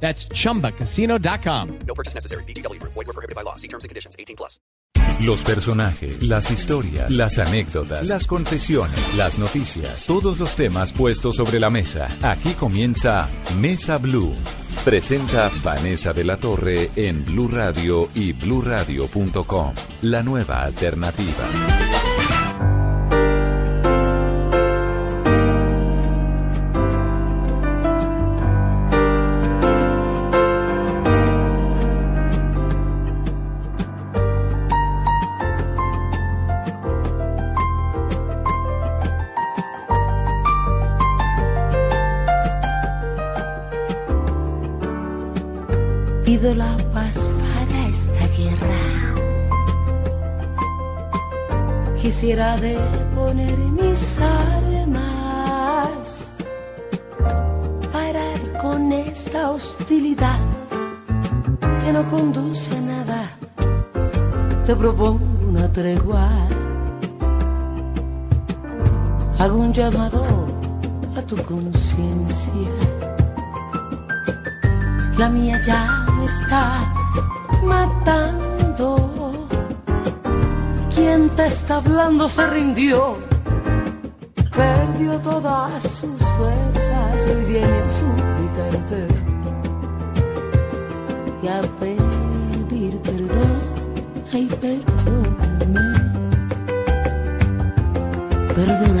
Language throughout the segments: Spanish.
That's chumbacasino.com. No purchase necessary. BGW. Void were prohibited by law. See terms and conditions. 18 plus. Los personajes, las historias, las anécdotas, las confesiones, las noticias, todos los temas puestos sobre la mesa. Aquí comienza Mesa Blue. Presenta Vanessa de la Torre en Blue Radio y bluradio.com. La nueva alternativa. Quisiera deponer mis armas, parar con esta hostilidad que no conduce a nada. Te propongo una tregua. Hago un llamado a tu conciencia la mía ya me está matando. Está hablando se rindió, perdió todas sus fuerzas, hoy viene a suplicarte y a pedir perdón. Ay, perdóname, perdóname,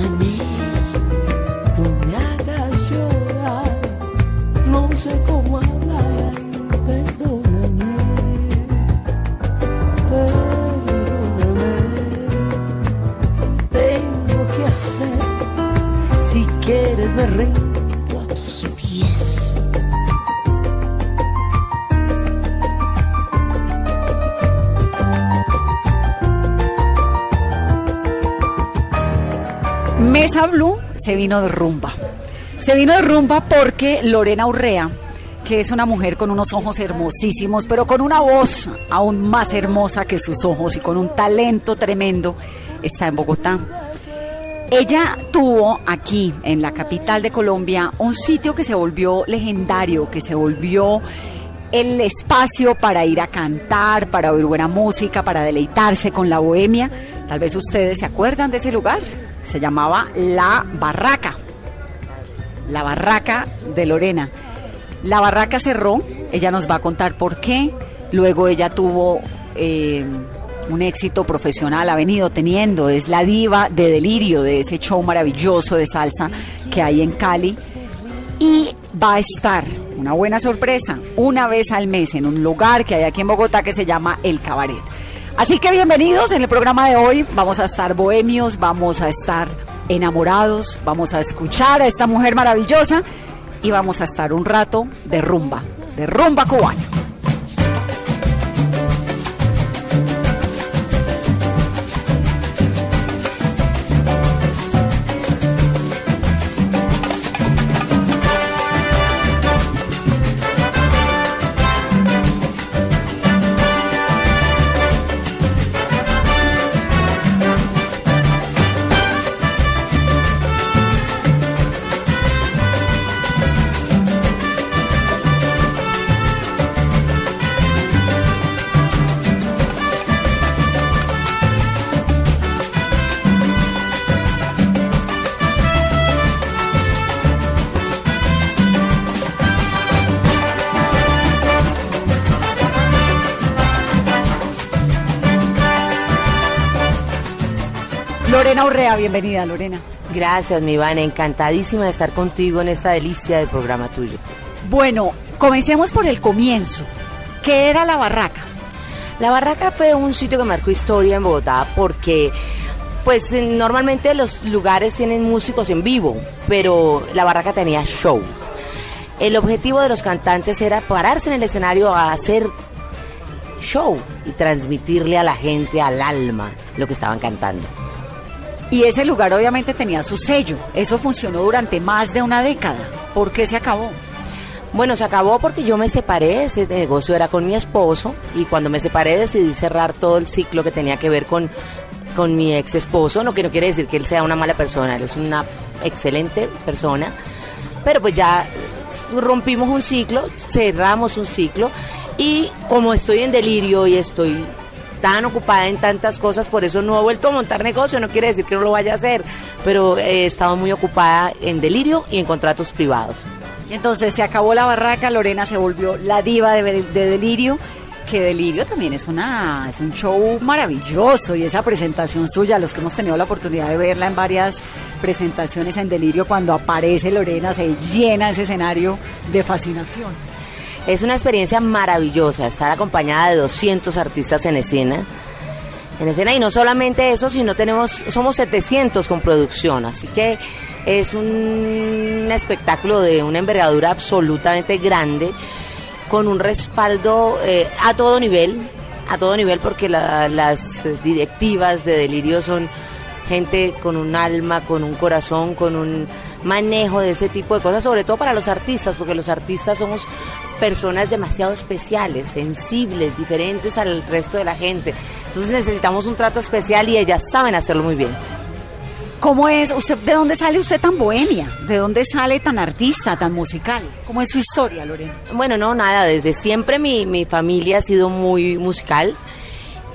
a tus pies. Mesa Blue se vino de rumba. Se vino de rumba porque Lorena Urrea, que es una mujer con unos ojos hermosísimos, pero con una voz aún más hermosa que sus ojos y con un talento tremendo, está en Bogotá. Ella tuvo aquí, en la capital de Colombia, un sitio que se volvió legendario, que se volvió el espacio para ir a cantar, para oír buena música, para deleitarse con la bohemia. Tal vez ustedes se acuerdan de ese lugar. Se llamaba La Barraca. La Barraca de Lorena. La Barraca cerró, ella nos va a contar por qué. Luego ella tuvo eh, un éxito profesional, ha venido teniendo, es la diva de delirio de ese show maravilloso de salsa que hay en Cali. Y va a estar, una buena sorpresa, una vez al mes en un lugar que hay aquí en Bogotá que se llama El Cabaret. Así que bienvenidos en el programa de hoy. Vamos a estar bohemios, vamos a estar enamorados, vamos a escuchar a esta mujer maravillosa y vamos a estar un rato de rumba, de rumba cubana. Lorena Urrea, bienvenida Lorena. Gracias, mi Iván. Encantadísima de estar contigo en esta delicia de programa tuyo. Bueno, comencemos por el comienzo. ¿Qué era la barraca? La Barraca fue un sitio que marcó historia en Bogotá porque, pues, normalmente los lugares tienen músicos en vivo, pero la Barraca tenía show. El objetivo de los cantantes era pararse en el escenario a hacer show y transmitirle a la gente, al alma, lo que estaban cantando. Y ese lugar obviamente tenía su sello. Eso funcionó durante más de una década. ¿Por qué se acabó? Bueno, se acabó porque yo me separé, ese negocio era con mi esposo y cuando me separé decidí cerrar todo el ciclo que tenía que ver con, con mi ex esposo, no que no quiere decir que él sea una mala persona, él es una excelente persona, pero pues ya rompimos un ciclo, cerramos un ciclo y como estoy en delirio y estoy tan ocupada en tantas cosas, por eso no he vuelto a montar negocio, no quiere decir que no lo vaya a hacer, pero he estado muy ocupada en delirio y en contratos privados. Y entonces se acabó la barraca, Lorena se volvió la diva de, de Delirio, que Delirio también es una es un show maravilloso y esa presentación suya, los que hemos tenido la oportunidad de verla en varias presentaciones en Delirio, cuando aparece Lorena se llena ese escenario de fascinación. Es una experiencia maravillosa estar acompañada de 200 artistas en escena. En escena y no solamente eso, sino tenemos somos 700 con producción, así que es un espectáculo de una envergadura absolutamente grande, con un respaldo eh, a todo nivel, a todo nivel porque la- las directivas de Delirio son gente con un alma, con un corazón, con un manejo de ese tipo de cosas, sobre todo para los artistas, porque los artistas somos personas demasiado especiales, sensibles, diferentes al resto de la gente. Entonces necesitamos un trato especial y ellas saben hacerlo muy bien. ¿Cómo es usted? ¿De dónde sale usted tan bohemia? ¿De dónde sale tan artista, tan musical? ¿Cómo es su historia, Lorena? Bueno, no, nada, desde siempre mi, mi familia ha sido muy musical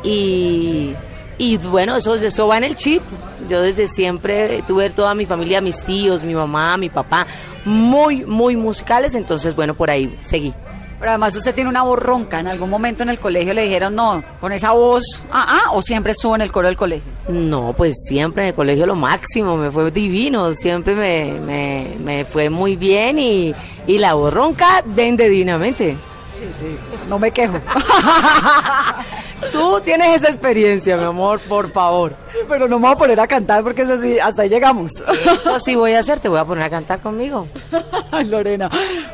y, y bueno, eso, eso va en el chip. Yo desde siempre tuve toda mi familia, mis tíos, mi mamá, mi papá, muy, muy musicales, entonces bueno, por ahí seguí. Pero además usted tiene una voz ronca. ¿En algún momento en el colegio le dijeron, no, con esa voz, ah, ah, o siempre estuvo en el coro del colegio? No, pues siempre en el colegio lo máximo, me fue divino, siempre me, me, me fue muy bien y, y la voz ronca vende divinamente. No me quejo. Tú tienes esa experiencia, mi amor, por favor. Pero no me voy a poner a cantar porque es así, hasta ahí llegamos. Eso sí voy a hacer, te voy a poner a cantar conmigo. Lorena.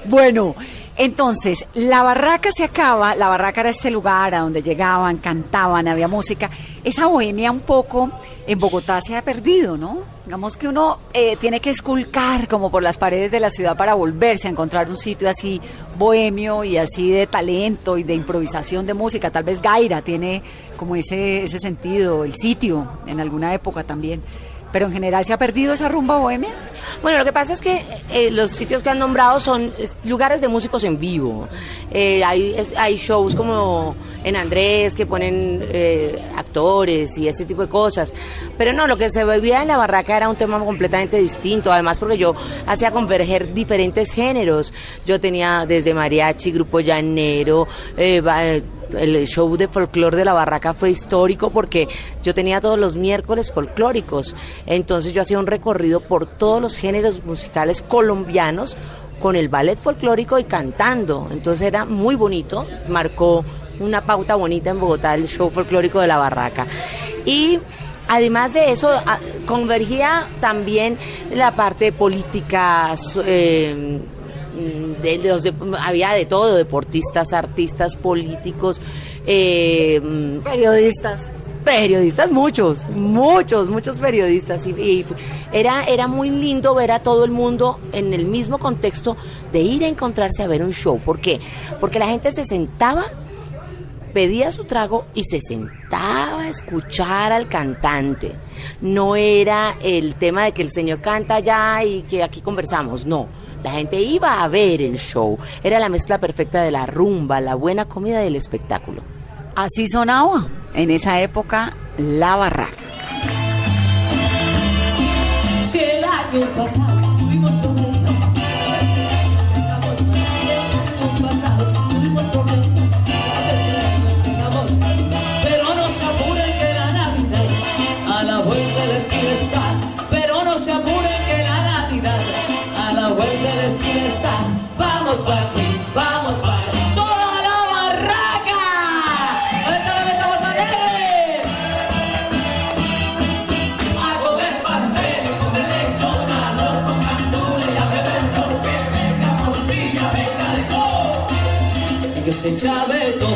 Bueno, entonces, la barraca se acaba, la barraca era este lugar a donde llegaban, cantaban, había música. Esa bohemia un poco en Bogotá se ha perdido, ¿no? Digamos que uno eh, tiene que esculcar como por las paredes de la ciudad para volverse a encontrar un sitio así bohemio y así de talento y de improvisación de música. Tal vez Gaira tiene como ese, ese sentido, el sitio en alguna época también. Pero en general se ha perdido esa rumba bohemia. Bueno, lo que pasa es que eh, los sitios que han nombrado son es, lugares de músicos en vivo. Eh, hay, hay shows como en Andrés que ponen eh, actores y ese tipo de cosas. Pero no, lo que se vivía en la barraca era un tema completamente distinto. Además, porque yo hacía converger diferentes géneros. Yo tenía desde mariachi, grupo llanero, eh, el show de folclore de la barraca fue histórico porque yo tenía todos los miércoles folclóricos. Entonces yo hacía un recorrido por todos los géneros musicales colombianos con el ballet folclórico y cantando. Entonces era muy bonito, marcó una pauta bonita en Bogotá el show folclórico de la barraca. Y Además de eso, convergía también la parte política, eh, mm, de los de- había de todo, deportistas, artistas, políticos, eh, mm, Periodistas. periodistas, muchos, muchos, muchos periodistas. Y, y era, era muy lindo ver a todo el mundo en el mismo contexto de ir a encontrarse a ver un show. ¿Por qué? Porque la gente se sentaba, pedía su trago y se sentaba a escuchar al cantante. No era el tema de que el señor canta allá y que aquí conversamos, no. La gente iba a ver el show. Era la mezcla perfecta de la rumba, la buena comida y el espectáculo. Así sonaba en esa época la barraca. Si el año pasado se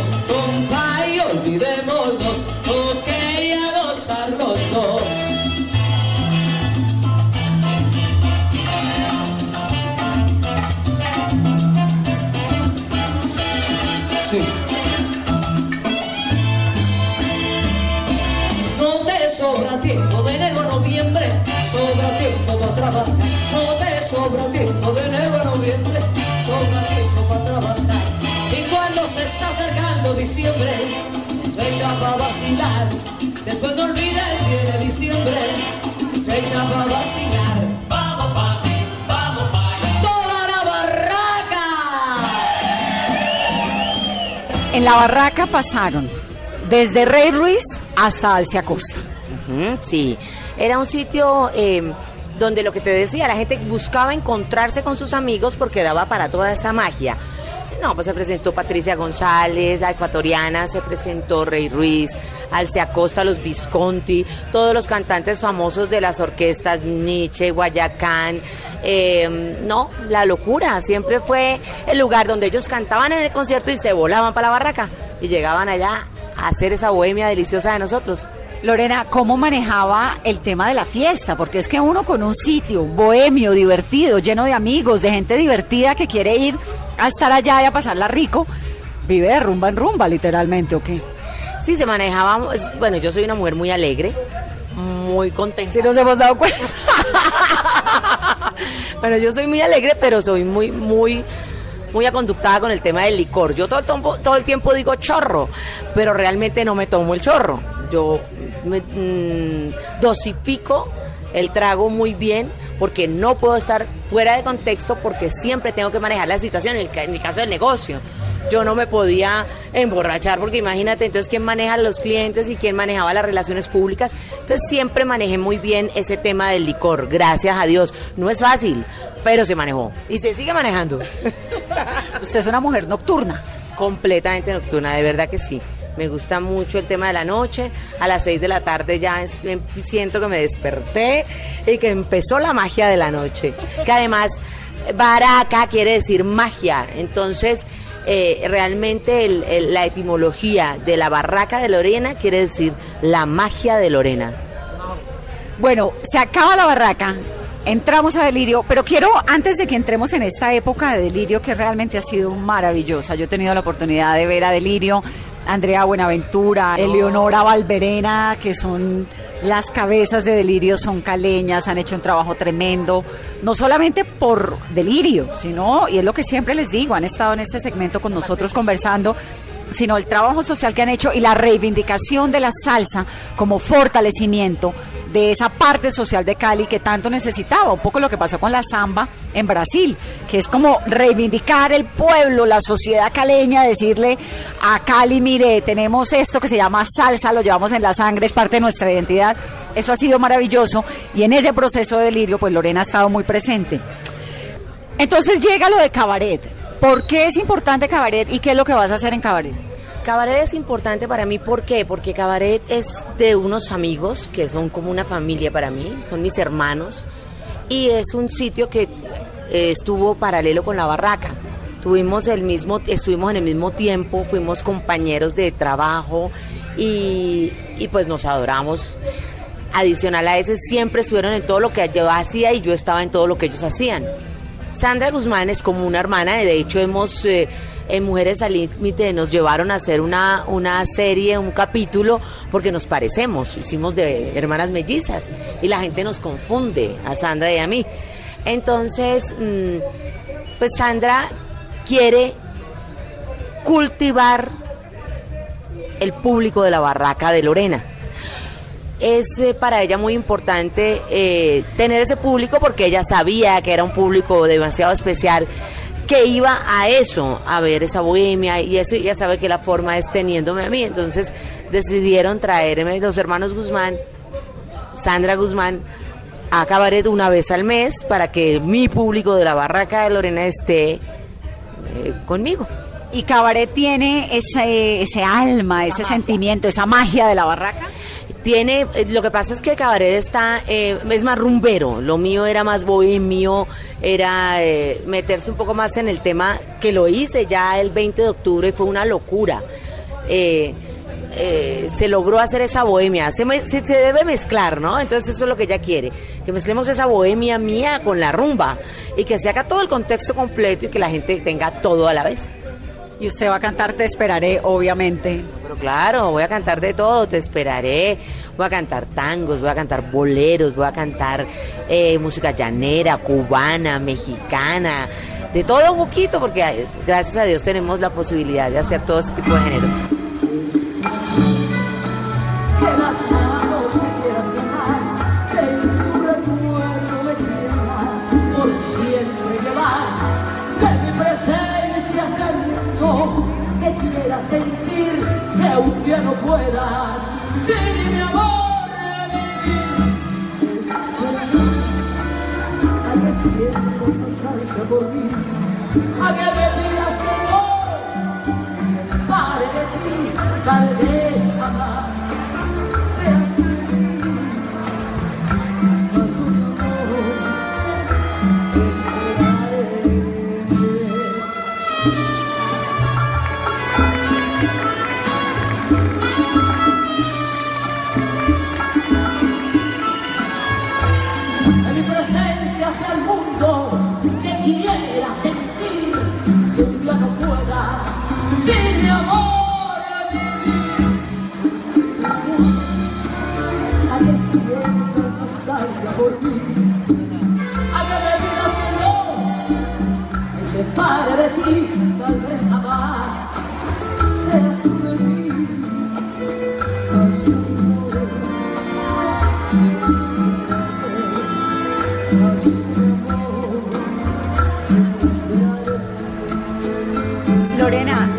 acercando diciembre, es fecha para vacilar. Después no olvides, viene diciembre, es fecha para vacilar. Vamos pa, vamos pa. Toda la barraca. En la barraca pasaron desde Rey Ruiz hasta Alcia Costa. Sí, era un sitio eh, donde lo que te decía, la gente buscaba encontrarse con sus amigos porque daba para toda esa magia. No, pues se presentó Patricia González, la ecuatoriana, se presentó Rey Ruiz, Alcia Costa, los Visconti, todos los cantantes famosos de las orquestas Nietzsche, Guayacán. eh, no, la locura, siempre fue el lugar donde ellos cantaban en el concierto y se volaban para la barraca y llegaban allá a hacer esa bohemia deliciosa de nosotros. Lorena, ¿cómo manejaba el tema de la fiesta? Porque es que uno con un sitio bohemio, divertido, lleno de amigos, de gente divertida que quiere ir a estar allá y a pasarla rico, vive de rumba en rumba, literalmente, ¿o qué? Sí, se manejaba, bueno, yo soy una mujer muy alegre, muy contenta. Si nos hemos dado cuenta. Bueno, yo soy muy alegre, pero soy muy, muy, muy aconductada con el tema del licor. Yo todo el, tiempo, todo el tiempo digo chorro, pero realmente no me tomo el chorro. Yo me, mm, dosifico el trago muy bien porque no puedo estar fuera de contexto porque siempre tengo que manejar la situación en el, ca- en el caso del negocio. Yo no me podía emborrachar porque imagínate entonces quién maneja a los clientes y quién manejaba las relaciones públicas. Entonces siempre manejé muy bien ese tema del licor, gracias a Dios. No es fácil, pero se manejó y se sigue manejando. Usted es una mujer nocturna. Completamente nocturna, de verdad que sí. Me gusta mucho el tema de la noche. A las 6 de la tarde ya siento que me desperté y que empezó la magia de la noche. Que además, baraca quiere decir magia. Entonces, eh, realmente la etimología de la barraca de Lorena quiere decir la magia de Lorena. Bueno, se acaba la barraca, entramos a Delirio, pero quiero, antes de que entremos en esta época de Delirio, que realmente ha sido maravillosa, yo he tenido la oportunidad de ver a Delirio, Andrea Buenaventura, Eleonora Valverena, que son las cabezas de Delirio, son caleñas, han hecho un trabajo tremendo, no solamente por Delirio, sino, y es lo que siempre les digo, han estado en este segmento con nosotros conversando, sino el trabajo social que han hecho y la reivindicación de la salsa como fortalecimiento de esa parte social de Cali que tanto necesitaba, un poco lo que pasó con la samba en Brasil, que es como reivindicar el pueblo, la sociedad caleña, decirle a Cali, mire, tenemos esto que se llama salsa, lo llevamos en la sangre, es parte de nuestra identidad. Eso ha sido maravilloso y en ese proceso de delirio, pues Lorena ha estado muy presente. Entonces llega lo de cabaret. ¿Por qué es importante cabaret y qué es lo que vas a hacer en cabaret? Cabaret es importante para mí, ¿por qué? Porque Cabaret es de unos amigos que son como una familia para mí, son mis hermanos, y es un sitio que eh, estuvo paralelo con la barraca. Tuvimos el mismo, estuvimos en el mismo tiempo, fuimos compañeros de trabajo y, y pues nos adoramos. Adicional a eso, siempre estuvieron en todo lo que yo hacía y yo estaba en todo lo que ellos hacían. Sandra Guzmán es como una hermana, de hecho hemos eh, en Mujeres al Límite nos llevaron a hacer una, una serie, un capítulo, porque nos parecemos, hicimos de hermanas mellizas y la gente nos confunde a Sandra y a mí. Entonces, mm, pues Sandra quiere cultivar el público de la barraca de Lorena es eh, para ella muy importante eh, tener ese público porque ella sabía que era un público demasiado especial que iba a eso, a ver esa bohemia y eso ella sabe que la forma es teniéndome a mí, entonces decidieron traerme los hermanos Guzmán, Sandra Guzmán, a Cabaret una vez al mes para que mi público de la barraca de Lorena esté eh, conmigo. Y cabaret tiene ese, ese alma, ese sentimiento, esa magia de la barraca. Tiene, eh, lo que pasa es que Cabaret está, eh, es más rumbero, lo mío era más bohemio, era eh, meterse un poco más en el tema que lo hice ya el 20 de octubre y fue una locura. Eh, eh, se logró hacer esa bohemia, se, me- se, se debe mezclar, ¿no? Entonces eso es lo que ella quiere, que mezclemos esa bohemia mía con la rumba y que se haga todo el contexto completo y que la gente tenga todo a la vez. Y usted va a cantar Te esperaré, obviamente. Pero claro, voy a cantar de todo, te esperaré. Voy a cantar tangos, voy a cantar boleros, voy a cantar eh, música llanera, cubana, mexicana, de todo un poquito, porque gracias a Dios tenemos la posibilidad de hacer todo este tipo de géneros. No puedas sin mi amor vivir. Espera, a que sientas nostalgia por mí, a que me tal vez jamás seas tú de mí. Lorena,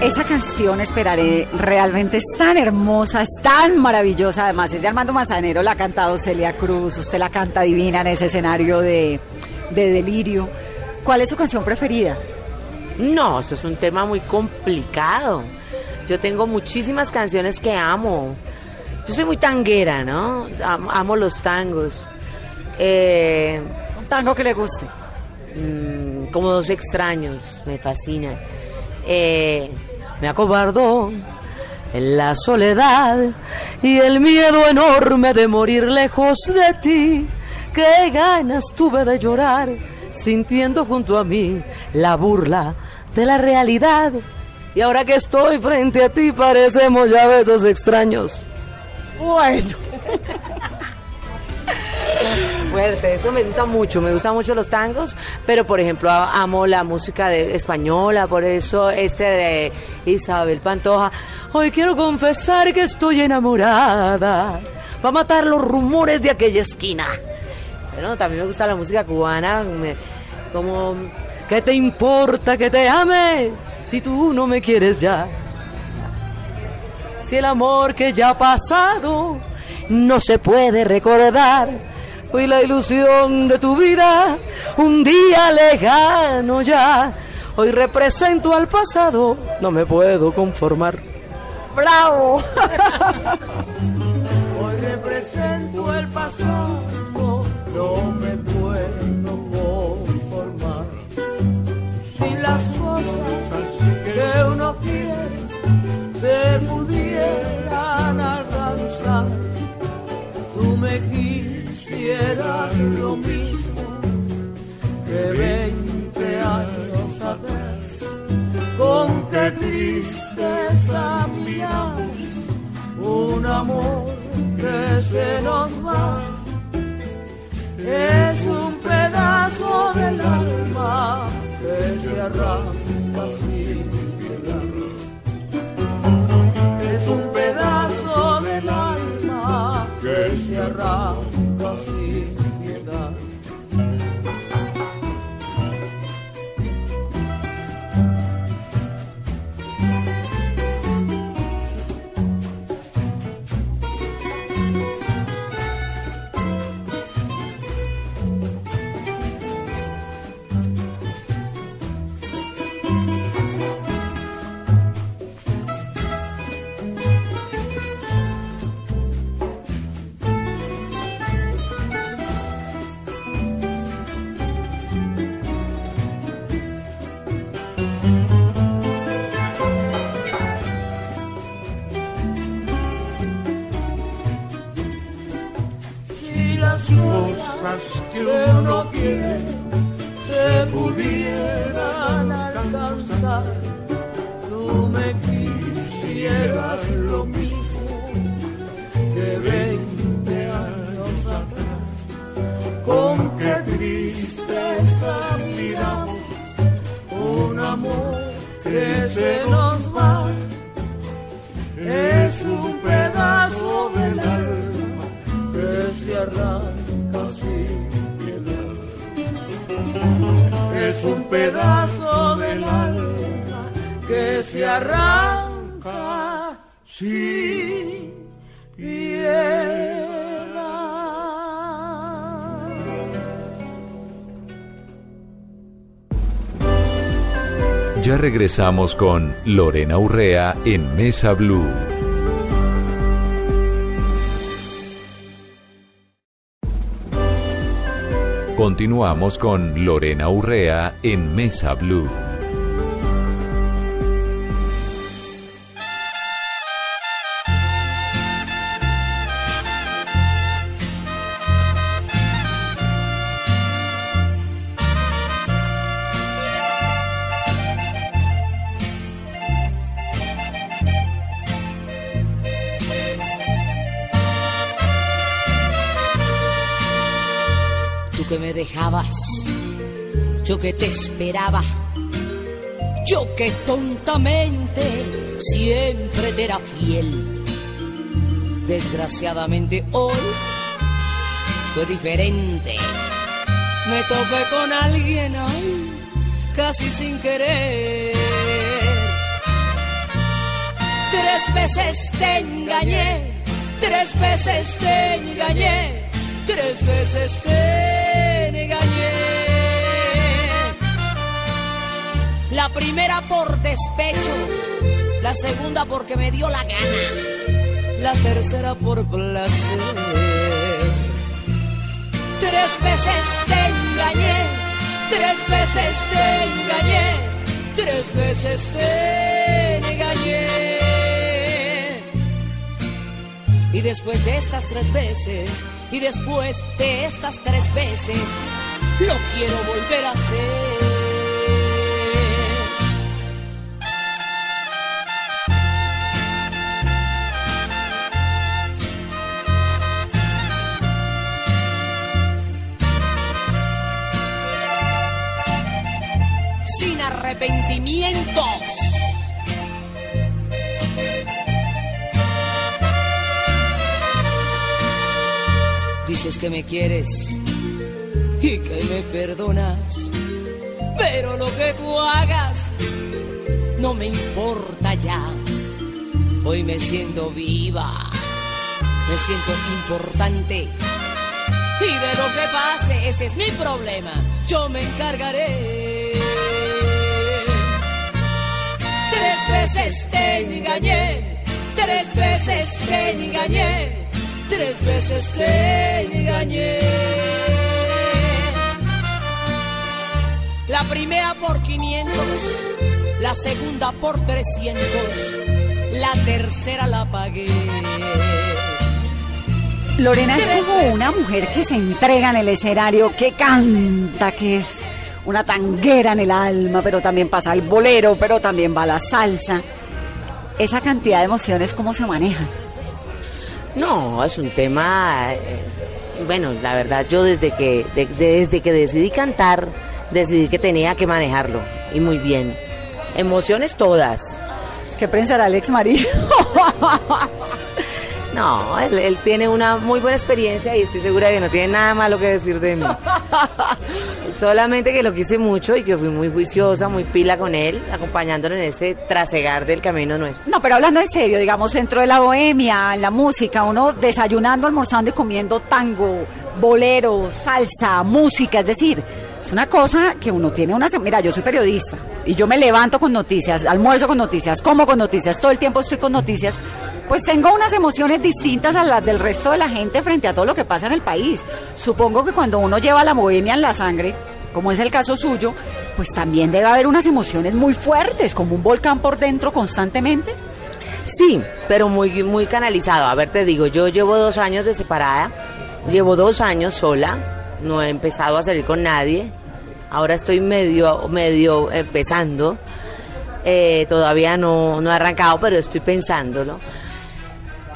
esa canción Esperaré realmente es tan hermosa, es tan maravillosa. Además, es de Armando Manzanero, la ha cantado Celia Cruz, usted la canta divina en ese escenario de, de delirio. ¿Cuál es su canción preferida? No, eso es un tema muy complicado. Yo tengo muchísimas canciones que amo. Yo soy muy tanguera, ¿no? Am- Amo los tangos. Eh, Un tango que le guste. mm, como dos extraños, me fascina. Eh, me acobardó en la soledad y el miedo enorme de morir lejos de ti. Qué ganas tuve de llorar sintiendo junto a mí la burla de la realidad. Y ahora que estoy frente a ti parecemos ya ves dos extraños. Bueno. Fuerte, eso me gusta mucho, me gustan mucho los tangos, pero por ejemplo a- amo la música de, española, por eso este de Isabel Pantoja. Hoy quiero confesar que estoy enamorada, para matar los rumores de aquella esquina. Bueno, también me gusta la música cubana, me- como, ¿qué te importa que te ame si tú no me quieres ya? Si el amor que ya ha pasado no se puede recordar, fui la ilusión de tu vida, un día lejano ya. Hoy represento al pasado, no me puedo conformar. ¡Bravo! Hoy represento el pasado, no me quisieras lo mismo que 20 años atrás. Con qué tristeza miras un amor que se nos va. Es un pedazo del alma que se arranca sin que se arranca sin piedad. Si regresamos con Lorena Urrea en Mesa Blue. Continuamos con Lorena Urrea en Mesa Blue. Que te esperaba, yo que tontamente siempre te era fiel. Desgraciadamente hoy fue diferente. Me topé con alguien ay, casi sin querer. Tres veces te engañé, tres veces te engañé, tres veces te La primera por despecho, la segunda porque me dio la gana, la tercera por placer. Tres veces te engañé, tres veces te engañé, tres veces te engañé. Y después de estas tres veces, y después de estas tres veces, lo quiero volver a hacer. Arrepentimientos. Dices que me quieres y que me perdonas, pero lo que tú hagas no me importa ya. Hoy me siento viva, me siento importante y de lo que pase ese es mi problema, yo me encargaré. Tres veces te engañé, tres veces te engañé tres veces te engañé. La primera por 500, la segunda por 300, la tercera la pagué. Lorena es como una mujer que se entrega en el escenario, que canta, que es una tanguera en el alma, pero también pasa el bolero, pero también va la salsa. Esa cantidad de emociones, ¿cómo se manejan? No, es un tema. eh, bueno, la verdad, yo desde que de- desde que decidí cantar, decidí que tenía que manejarlo y muy bien. Emociones todas. ¿Qué pensará el ex marido? No, él, él tiene una muy buena experiencia y estoy segura de que no tiene nada malo que decir de mí. Solamente que lo quise mucho y que fui muy juiciosa, muy pila con él, acompañándolo en ese trasegar del camino nuestro. No, pero hablando en serio, digamos, dentro de la bohemia, en la música, uno desayunando, almorzando y comiendo tango, bolero, salsa, música, es decir, es una cosa que uno tiene una... Mira, yo soy periodista y yo me levanto con noticias, almuerzo con noticias, como con noticias, todo el tiempo estoy con noticias, pues tengo unas emociones distintas a las del resto de la gente frente a todo lo que pasa en el país. Supongo que cuando uno lleva la bohemia en la sangre, como es el caso suyo, pues también debe haber unas emociones muy fuertes, como un volcán por dentro constantemente. Sí, pero muy, muy canalizado. A ver, te digo, yo llevo dos años de separada, llevo dos años sola, no he empezado a salir con nadie, ahora estoy medio, medio empezando. Eh, todavía no, no he arrancado, pero estoy pensándolo.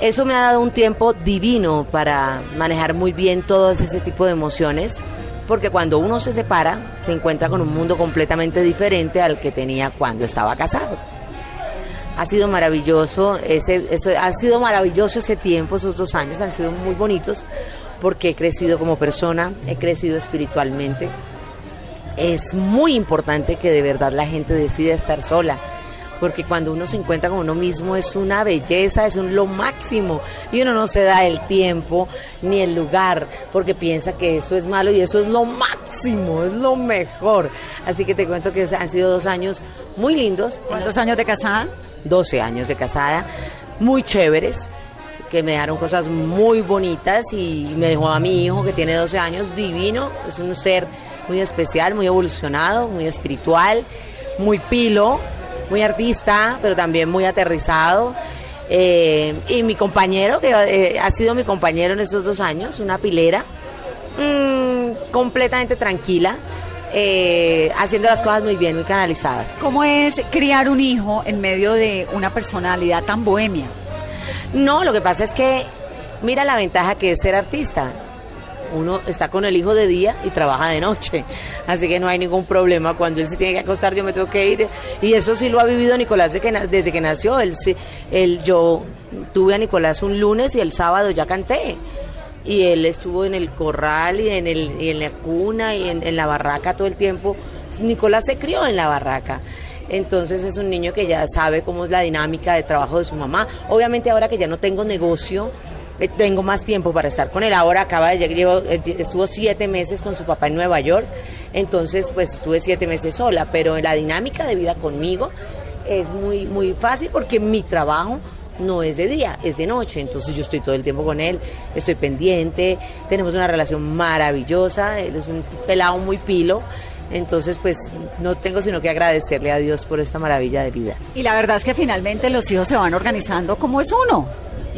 Eso me ha dado un tiempo divino para manejar muy bien todo ese tipo de emociones, porque cuando uno se separa, se encuentra con un mundo completamente diferente al que tenía cuando estaba casado. Ha sido maravilloso, ese, eso, ha sido maravilloso ese tiempo, esos dos años han sido muy bonitos, porque he crecido como persona, he crecido espiritualmente. Es muy importante que de verdad la gente decida estar sola porque cuando uno se encuentra con uno mismo es una belleza, es un lo máximo y uno no se da el tiempo ni el lugar porque piensa que eso es malo y eso es lo máximo, es lo mejor. Así que te cuento que han sido dos años muy lindos. ¿Cuántos años de casada? 12 años de casada, muy chéveres que me dejaron cosas muy bonitas y me dejó a mi hijo que tiene 12 años divino, es un ser muy especial, muy evolucionado, muy espiritual, muy pilo, muy artista, pero también muy aterrizado. Eh, y mi compañero, que eh, ha sido mi compañero en estos dos años, una pilera, mm, completamente tranquila, eh, haciendo las cosas muy bien, muy canalizadas. ¿Cómo es criar un hijo en medio de una personalidad tan bohemia? No, lo que pasa es que mira la ventaja que es ser artista uno está con el hijo de día y trabaja de noche. Así que no hay ningún problema. Cuando él se tiene que acostar, yo me tengo que ir. Y eso sí lo ha vivido Nicolás desde que, desde que nació. Él, él, yo tuve a Nicolás un lunes y el sábado ya canté. Y él estuvo en el corral y en, el, la cuna y en, en la barraca todo el tiempo. Nicolás se crió en la barraca. Entonces es un niño que ya sabe cómo es la dinámica de trabajo de su mamá. Obviamente ahora que ya no tengo negocio, eh, tengo más tiempo para estar con él. Ahora acaba de llegar, eh, estuvo siete meses con su papá en Nueva York, entonces pues estuve siete meses sola, pero la dinámica de vida conmigo es muy, muy fácil porque mi trabajo no es de día, es de noche, entonces yo estoy todo el tiempo con él, estoy pendiente, tenemos una relación maravillosa, él es un pelado muy pilo, entonces, pues no tengo sino que agradecerle a Dios por esta maravilla de vida. Y la verdad es que finalmente los hijos se van organizando como es uno.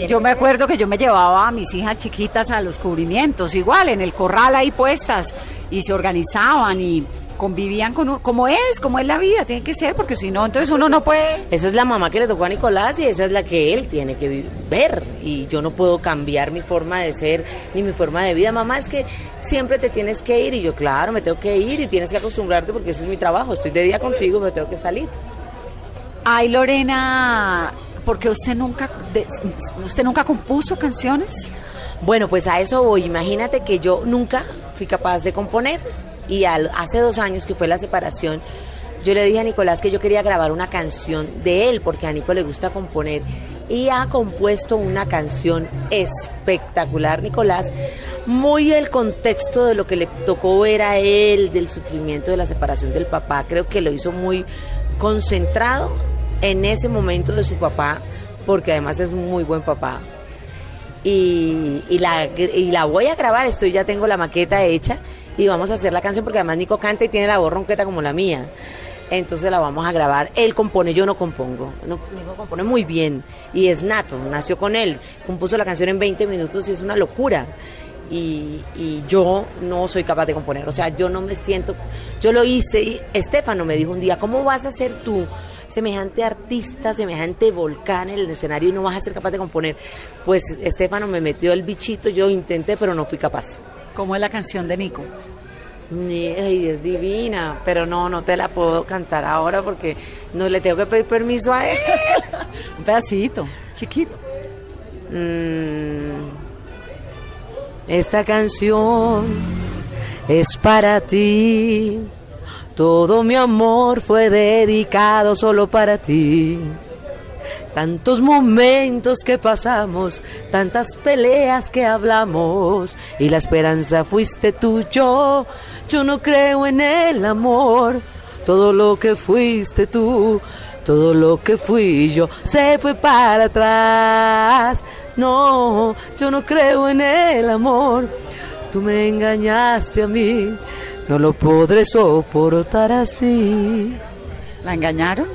Yo me acuerdo que yo me llevaba a mis hijas chiquitas a los cubrimientos, igual, en el corral ahí puestas, y se organizaban y convivían con como es, como es la vida, tiene que ser, porque si no, entonces uno no puede... Esa es la mamá que le tocó a Nicolás y esa es la que él tiene que ver, y yo no puedo cambiar mi forma de ser ni mi forma de vida. Mamá, es que siempre te tienes que ir, y yo, claro, me tengo que ir y tienes que acostumbrarte porque ese es mi trabajo, estoy de día contigo, me tengo que salir. Ay, Lorena, porque usted nunca, usted nunca compuso canciones. Bueno, pues a eso voy. Imagínate que yo nunca fui capaz de componer y hace dos años que fue la separación, yo le dije a Nicolás que yo quería grabar una canción de él porque a Nico le gusta componer y ha compuesto una canción espectacular, Nicolás. Muy el contexto de lo que le tocó ver a él, del sufrimiento de la separación del papá, creo que lo hizo muy concentrado en ese momento de su papá, porque además es muy buen papá. Y, la, y la voy a grabar, estoy ya tengo la maqueta hecha y vamos a hacer la canción porque además Nico canta y tiene la voz ronqueta como la mía. Entonces la vamos a grabar. Él compone, yo no compongo. Nico compone muy bien y es nato, nació con él. Compuso la canción en 20 minutos y es una locura. Y, yo no soy capaz de componer. O sea, yo no me siento. Yo lo hice y Estefano me dijo un día: ¿Cómo vas a ser tú? Semejante artista, semejante volcán en el escenario y no vas a ser capaz de componer. Pues Estefano me metió el bichito, yo intenté, pero no fui capaz. ¿Cómo es la canción de Nico? Ay, es divina, pero no, no te la puedo cantar ahora porque no le tengo que pedir permiso a él. Un pedacito, chiquito. Mm. esta canción es para ti todo mi amor fue dedicado solo para ti. Tantos momentos que pasamos, tantas peleas que hablamos, y la esperanza fuiste tú, yo, yo no creo en el amor. Todo lo que fuiste tú, todo lo que fui yo, se fue para atrás. No, yo no creo en el amor. Tú me engañaste a mí, no lo podré soportar así. ¿La engañaron?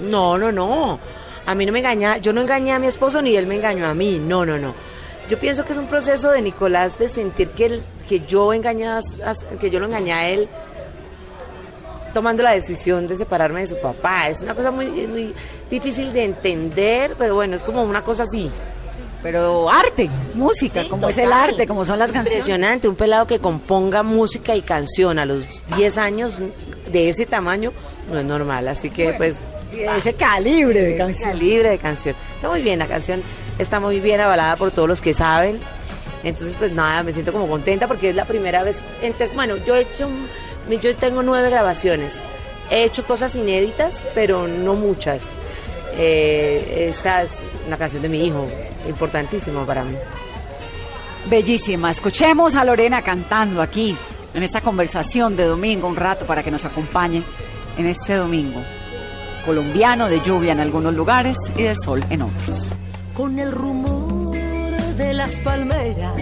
No, no, no. A mí no me engaña, yo no engañé a mi esposo ni él me engañó a mí. No, no, no. Yo pienso que es un proceso de Nicolás de sentir que, que yo engañé, que yo lo engañé a él tomando la decisión de separarme de su papá. Es una cosa muy, muy difícil de entender, pero bueno, es como una cosa así. Pero arte, música, Sí, como es el arte, como son las canciones. Impresionante, un pelado que componga música y canción a los 10 años de ese tamaño no es normal, así que pues de ese calibre de canción. calibre de canción. Está muy bien, la canción está muy bien avalada por todos los que saben. Entonces, pues nada, me siento como contenta porque es la primera vez. Entre, bueno, yo he hecho, yo tengo nueve grabaciones. He hecho cosas inéditas, pero no muchas. Eh, esa es una canción de mi hijo, importantísimo para mí. Bellísima. Escuchemos a Lorena cantando aquí, en esta conversación de domingo, un rato para que nos acompañe en este domingo. Colombiano de lluvia en algunos lugares y de sol en otros. Con el rumor de las palmeras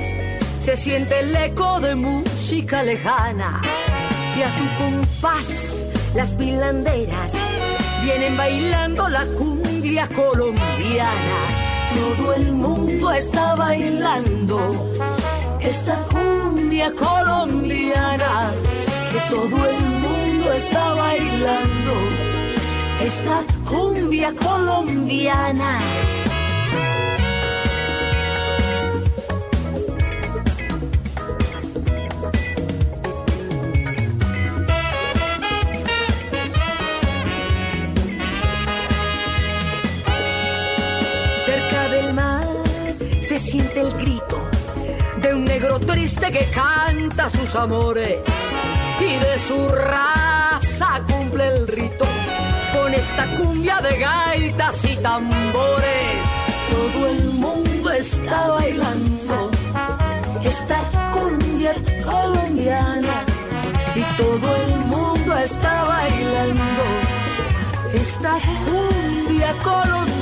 se siente el eco de música lejana y a su compás las pilanderas vienen bailando la colombiana. Todo el mundo está bailando esta cumbia colombiana que todo el mundo está bailando esta cumbia colombiana. Que canta sus amores y de su raza cumple el rito con esta cumbia de gaitas y tambores. Todo el mundo está bailando esta cumbia colombiana y todo el mundo está bailando esta cumbia colombiana.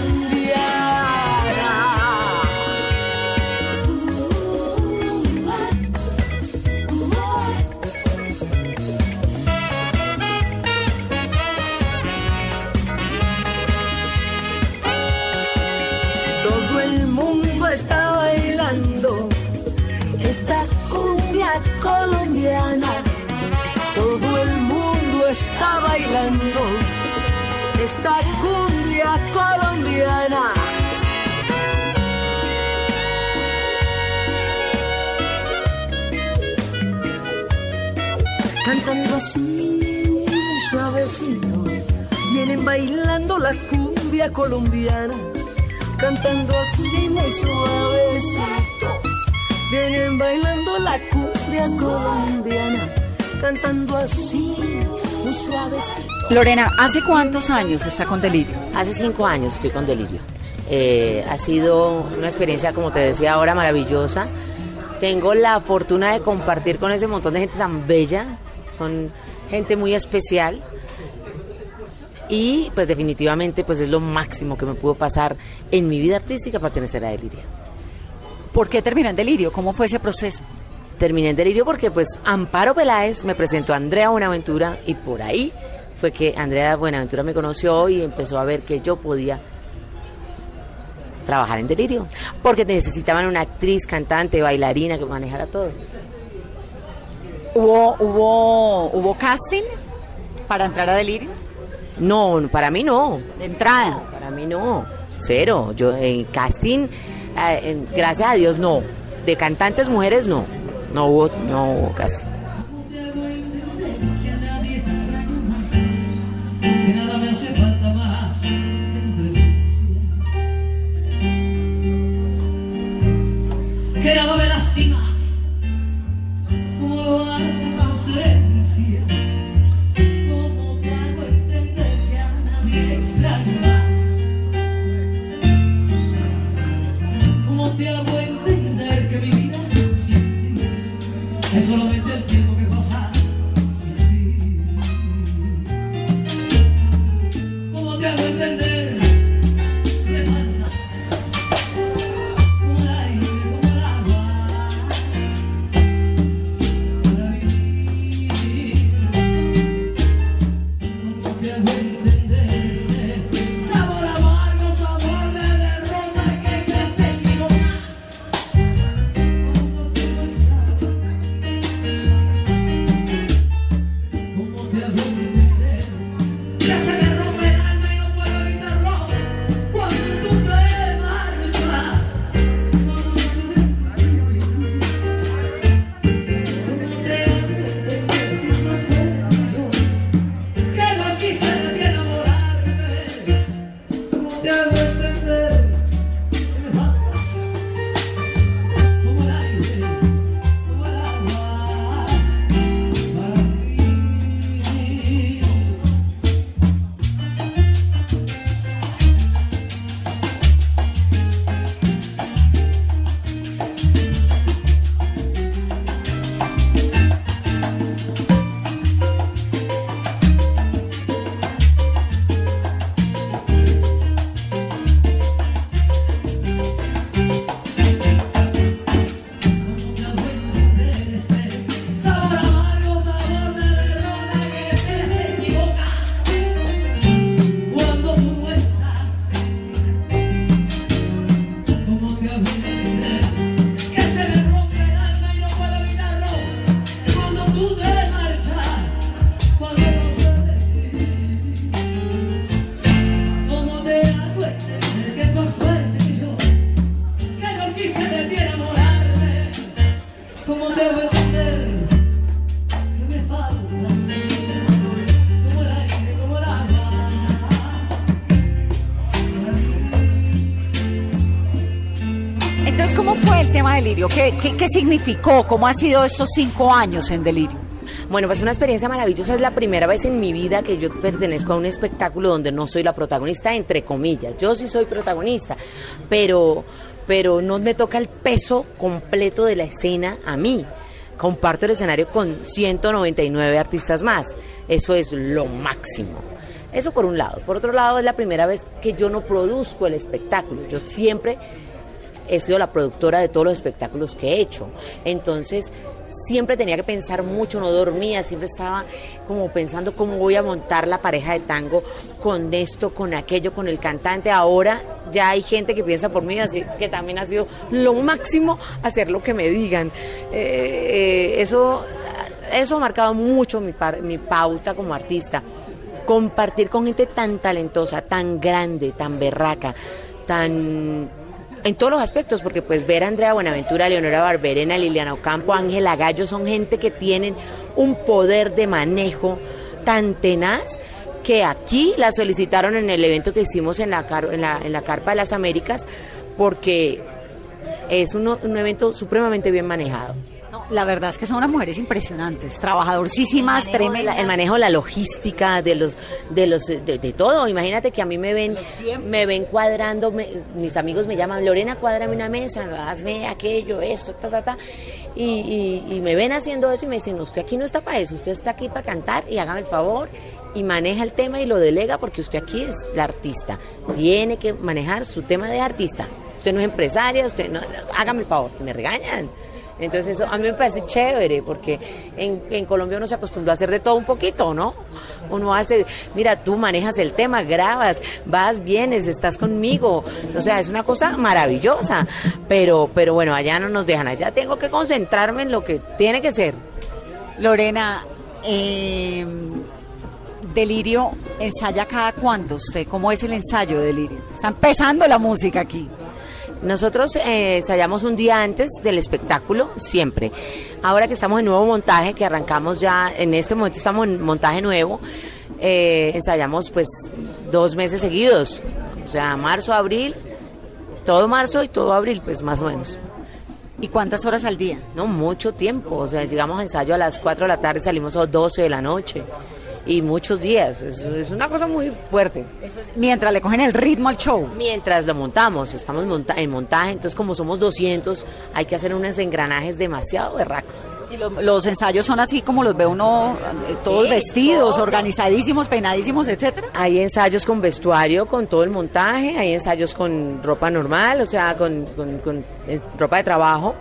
Cumbia colombiana. Cantando así muy suavecito, vienen bailando la cumbia colombiana. Cantando así muy suavecito. Lorena, ¿hace cuántos años está con Delirio? Hace cinco años estoy con Delirio. Eh, ha sido una experiencia, como te decía ahora, maravillosa. Tengo la fortuna de compartir con ese montón de gente tan bella. Son gente muy especial. Y pues definitivamente pues es lo máximo que me pudo pasar en mi vida artística pertenecer a Delirio. ¿Por qué terminó en Delirio? ¿Cómo fue ese proceso? Terminé en Delirio porque pues Amparo Peláez me presentó a Andrea Buenaventura y por ahí fue que Andrea Buenaventura me conoció y empezó a ver que yo podía trabajar en Delirio, porque necesitaban una actriz, cantante, bailarina que manejara todo. ¿Hubo, hubo, hubo casting para entrar a Delirio? No, para mí no, De entrada. para mí no, cero. Yo en casting, eh, en- gracias a Dios no. De cantantes mujeres no, no hubo, no hubo casting. que nada me ¿Qué, significó? ¿Cómo ha sido estos cinco años en Delirio? Bueno, pues una experiencia maravillosa. Es la primera vez en mi vida que yo pertenezco a un espectáculo donde no soy la protagonista, entre comillas. Yo sí soy protagonista, pero, pero no me toca el peso completo de la escena a mí. Comparto el escenario con 199 artistas más. Eso es lo máximo. Eso por un lado. Por otro lado, es la primera vez que yo no produzco el espectáculo. Yo siempre he sido la productora de todos los espectáculos que he hecho. Entonces, siempre tenía que pensar mucho, no dormía, siempre estaba como pensando cómo voy a montar la pareja de tango con esto, con aquello, con el cantante. Ahora ya hay gente que piensa por mí, así que también ha sido lo máximo hacer lo que me digan. Eh, eh, eso, eso ha marcado mucho mi, pauta como artista. Compartir con gente tan talentosa, tan grande, tan berraca, tan en todos los aspectos, porque pues ver a Andrea Buenaventura, Leonora Barberena, Liliana Ocampo, Ángela Gallo, son gente que tienen un poder de manejo tan tenaz que aquí la solicitaron en el evento que hicimos en la, Carpa de las Américas, porque es un evento supremamente bien manejado. No, la verdad es que son unas mujeres impresionantes, trabajadorcísimas, La- tremendas. el manejo, la logística de los, de los, de, de todo. Imagínate que a mí me ven, me ven cuadrando, me- mis amigos me llaman Lorena, cuádrame una mesa, hazme aquello, esto, ta, ta, ta. Y, y- y me ven haciendo eso y me dicen, usted aquí no está para eso, usted está aquí para cantar y hágame el favor y maneja el tema y lo delega porque usted aquí es la artista. Tiene que manejar su tema de artista. Usted no es empresaria, usted no, hágame el favor, me regañan. Entonces eso a mí me parece chévere porque en, en Colombia uno se acostumbró a hacer de todo un poquito, ¿no? Uno hace, mira, tú manejas el tema, grabas, vas, vienes, estás conmigo. O sea, es una cosa maravillosa. Pero, pero bueno, allá no nos dejan. Allá tengo que concentrarme en lo que tiene que ser. Lorena, eh, Delirio ensaya cada cuánto usted, ¿cómo es el ensayo de Delirio? Está empezando la música aquí. Nosotros eh, ensayamos un día antes del espectáculo, siempre. Ahora que estamos en nuevo montaje, que arrancamos ya, en este momento estamos en montaje nuevo, eh, ensayamos pues dos meses seguidos. O sea, marzo, abril, todo marzo y todo abril, pues más o menos. ¿Y cuántas horas al día? No, mucho tiempo. O sea, llegamos a ensayo a las 4 de la tarde, salimos a las 12 de la noche. Y muchos días. Es, es una cosa muy fuerte. Mientras le cogen el ritmo al show. Mientras lo montamos, estamos monta- en montaje, entonces como somos 200, hay que hacer unos engranajes demasiado berracos. Y lo- los ensayos son así como los ve uno, eh, todos Sí, vestidos, todo. organizadísimos, peinadísimos, etcétera. Hay ensayos con vestuario, con todo el montaje, hay ensayos con ropa normal, o sea, con, con- con, eh, ropa de trabajo,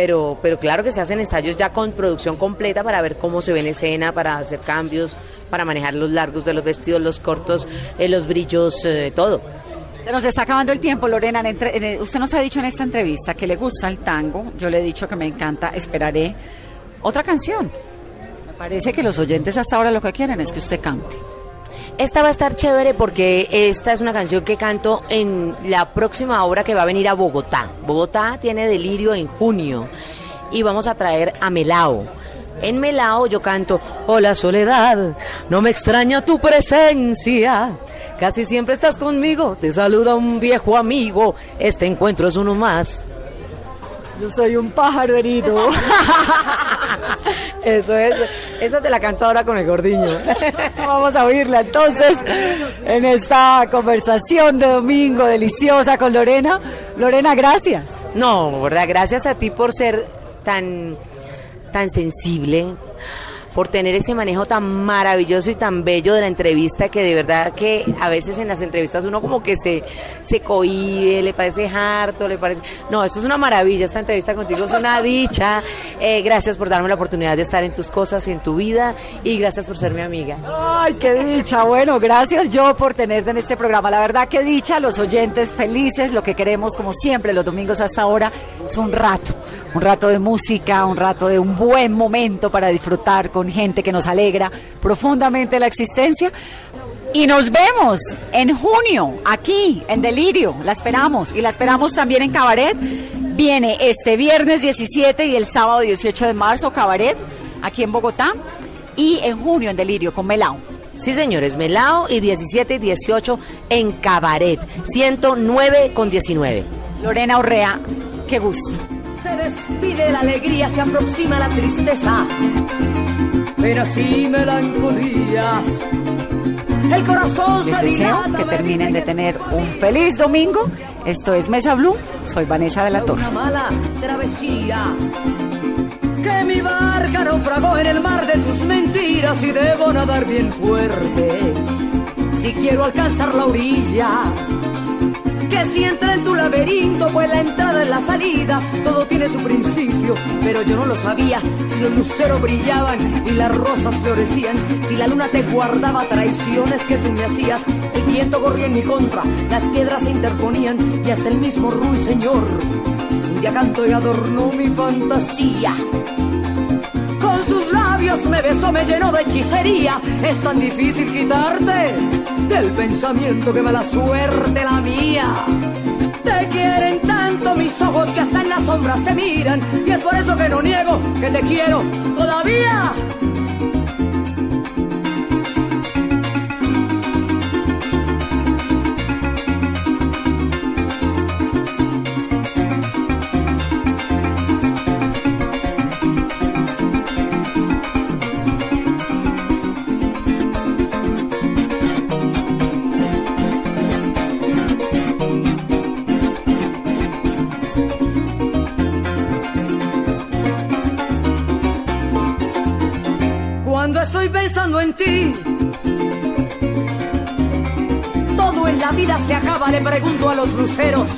pero, pero claro que se hacen ensayos ya con producción completa para ver cómo se ve en escena, para hacer cambios, para manejar los largos de los vestidos, los cortos, eh, los brillos, eh, todo. Se nos está acabando el tiempo, Lorena. en entre- en el- usted nos ha dicho en esta entrevista que le gusta el tango. Yo le he dicho que me encanta. Esperaré otra canción. Me parece que los oyentes hasta ahora lo que quieren es que usted cante. Esta va a estar chévere porque esta es una canción que canto en la próxima obra que va a venir a Bogotá. Bogotá tiene delirio en junio y vamos a traer a Melao. En Melao yo canto, hola soledad, no me extraña tu presencia. Casi siempre estás conmigo, te saluda un viejo amigo, este encuentro es uno más. Yo soy un pájaro herido. Eso es, esa te la canto ahora con el gordiño. Vamos a oírla entonces en esta conversación de domingo deliciosa con Lorena. Lorena, gracias. No, verdad, gracias a ti por ser tan, tan sensible, por tener ese manejo tan maravilloso y tan bello de la entrevista que de verdad que a veces en las entrevistas uno como que se, se le parece harto, le parece... No, esto es una maravilla, esta entrevista contigo es una dicha. Eh, gracias por darme la oportunidad de estar en tus cosas, en tu vida y gracias por ser mi amiga. Ay, qué dicha. Bueno, gracias yo por tenerte en este programa. La verdad, qué dicha, los oyentes felices. Lo que queremos, como siempre, los domingos hasta ahora, es un rato. Un rato de música, un rato de un buen momento para disfrutar con gente que nos alegra profundamente la existencia. Y nos vemos en junio, aquí, en Delirio. La esperamos. Y la esperamos también en Cabaret. Viene este viernes 17 y el sábado 18 de marzo, Cabaret, aquí en Bogotá. Y en junio en Delirio con Melao. Sí, señores, Melao y 17 y 18 en Cabaret, 109 con 19. Lorena Urrea, qué gusto. Se despide la alegría, se aproxima la tristeza. Penas y melancolías. El corazón Les se deseo que terminen de tener un feliz domingo. Esto es Mesa Blue. Soy Vanessa de la Torre. Una mala travesía. Que mi barca naufragó en el mar de tus mentiras y debo nadar bien fuerte. Si quiero alcanzar la orilla. Que si entra en tu laberinto, pues la entrada es la salida. Todo tiene su principio, pero yo no lo sabía. Si los luceros brillaban y las rosas florecían, si la luna te guardaba traiciones que tú me hacías, el viento corría en mi contra, las piedras se interponían y hasta el mismo ruiseñor. Un día cantó y adornó mi fantasía. Labios me besó, me llenó de hechicería. Es tan difícil quitarte del pensamiento que mala suerte la mía. Te quieren tanto mis ojos que hasta en las sombras te miran. Y es por eso que no niego que te quiero todavía. En ti, todo en la vida se acaba, le pregunto a los luceros.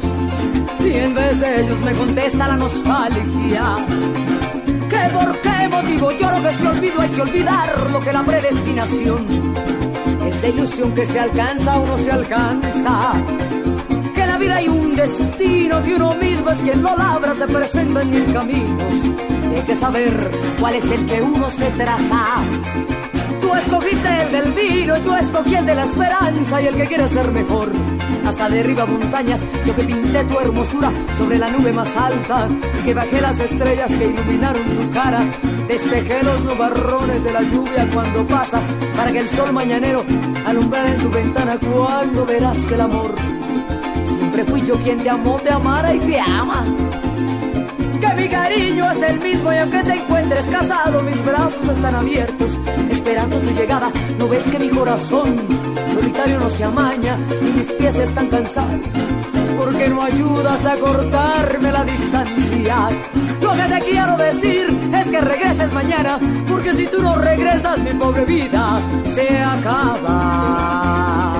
Y en vez de ellos me contesta la nostalgia. ¿Qué por qué motivo lloro que se olvido? Hay que olvidar lo que la predestinación. Esa ilusión que se alcanza o no se alcanza. Que la vida hay un destino que uno mismo es quien lo labra, se presenta en mil caminos. Hay que saber cuál es el que uno se traza. Escogiste el del vino y tú escogí el de la esperanza y el que quiere ser mejor. Hasta derriba montañas, yo que pinté tu hermosura sobre la nube más alta y que bajé las estrellas que iluminaron tu cara. Despejé los nubarrones de la lluvia cuando pasa para que el sol mañanero alumbrara en tu ventana cuando verás que el amor siempre fui yo quien te amó, te amara y te ama cariño es el mismo y aunque te encuentres casado, mis brazos están abiertos, esperando tu llegada. No ves que mi corazón solitario no se amaña y mis pies están cansados, porque no ayudas a cortarme la distancia. Lo que te quiero decir es que regreses mañana, porque si tú no regresas, mi pobre vida se acaba.